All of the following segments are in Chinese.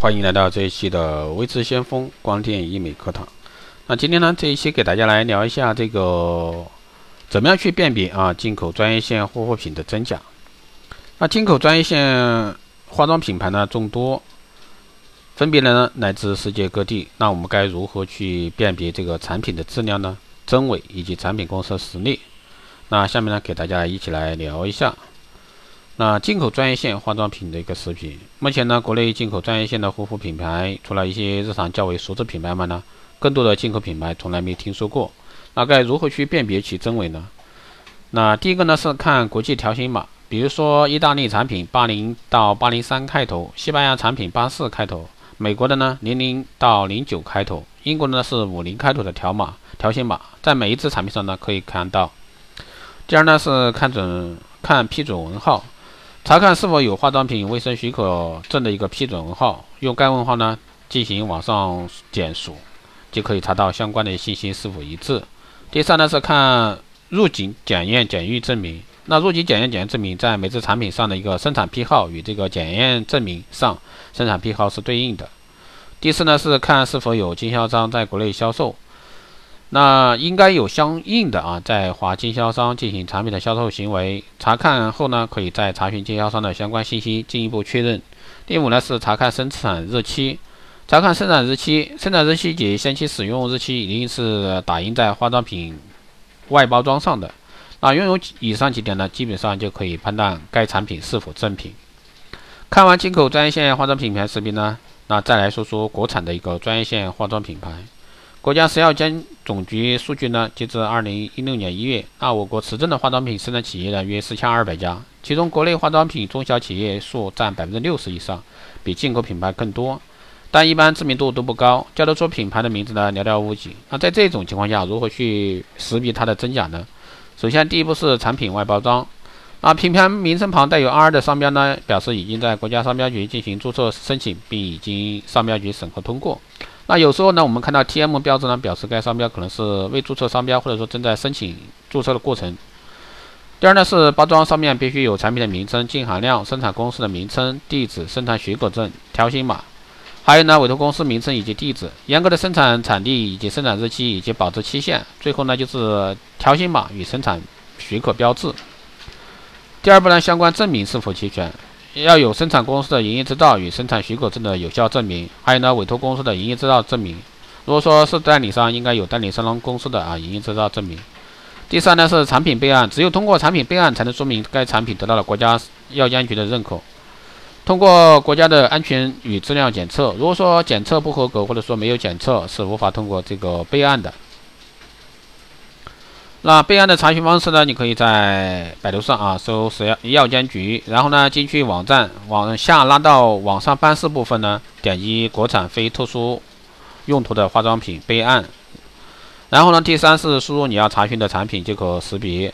欢迎来到这一期的微智先锋光电医美课堂。那今天呢，这一期给大家来聊一下这个怎么样去辨别啊进口专业线护肤品的真假。那进口专业线化妆品牌呢众多，分别呢来自世界各地。那我们该如何去辨别这个产品的质量呢、真伪以及产品公司的实力？那下面呢，给大家一起来聊一下。那进口专业线化妆品的一个食品，目前呢，国内进口专业线的护肤品牌，除了一些日常较为熟知品牌外呢，更多的进口品牌从来没听说过。那该如何去辨别其真伪呢？那第一个呢是看国际条形码，比如说意大利产品八零到八零三开头，西班牙产品八四开头，美国的呢零零到零九开头，英国的呢是五零开头的条码条形码，在每一支产品上呢可以看到。第二呢是看准看批准文号。查看是否有化妆品卫生许可证的一个批准文号，用该文号呢进行网上检索，就可以查到相关的信息是否一致。第三呢是看入境检验检疫证明，那入境检验检疫证明在每只产品上的一个生产批号与这个检验证明上生产批号是对应的。第四呢是看是否有经销商在国内销售。那应该有相应的啊，在华经销商进行产品的销售行为查看后呢，可以再查询经销商的相关信息，进一步确认。第五呢是查看生产日期，查看生产日期，生产日期及先期使用日期一定是打印在化妆品外包装上的。那拥有以上几点呢，基本上就可以判断该产品是否正品。看完进口专业线化妆品牌识别呢，那再来说说国产的一个专业线化妆品牌。国家食药监总局数据呢，截至二零一六年一月，那我国持证的化妆品生产企业呢约四千二百家，其中国内化妆品中小企业数占百分之六十以上，比进口品牌更多，但一般知名度都不高，叫得出品牌的名字呢寥寥无几。那在这种情况下，如何去识别它的真假呢？首先，第一步是产品外包装，啊，品牌名称旁带有 R 的商标呢，表示已经在国家商标局进行注册申请，并已经商标局审核通过。那有时候呢，我们看到 T M 标志呢，表示该商标可能是未注册商标，或者说正在申请注册的过程。第二呢，是包装上面必须有产品的名称、净含量、生产公司的名称、地址、生产许可证、条形码，还有呢，委托公司名称以及地址、严格的生产产地以及生产日期以及保质期限。最后呢，就是条形码与生产许可标志。第二步呢，相关证明是否齐全？要有生产公司的营业执照与生产许可证的有效证明，还有呢委托公司的营业执照证明。如果说是代理商，应该有代理商公司的啊营业执照证明。第三呢是产品备案，只有通过产品备案，才能说明该产品得到了国家药监局的认可，通过国家的安全与质量检测。如果说检测不合格，或者说没有检测，是无法通过这个备案的。那备案的查询方式呢？你可以在百度上啊搜“食药药监局”，然后呢进去网站，往下拉到网上办事部分呢，点击“国产非特殊用途的化妆品备案”，然后呢第三是输入你要查询的产品即可识别。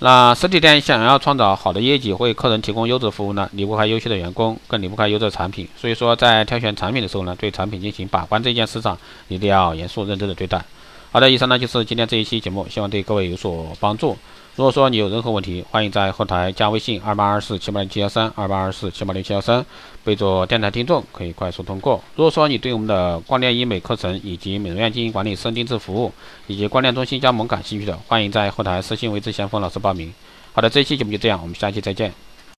那实体店想要创造好的业绩，为客人提供优质服务呢，离不开优秀的员工，更离不开优质产品。所以说，在挑选产品的时候呢，对产品进行把关这件事上，一定要严肃认真的对待。好的，以上呢就是今天这一期节目，希望对各位有所帮助。如果说你有任何问题，欢迎在后台加微信二八二四七八零七幺三二八二四七八零七幺三，备注电台听众，可以快速通过。如果说你对我们的光电医美课程以及美容院经营管理深定制服务以及光电中心加盟感兴趣的，欢迎在后台私信为之先锋老师报名。好的，这一期节目就这样，我们下期再见。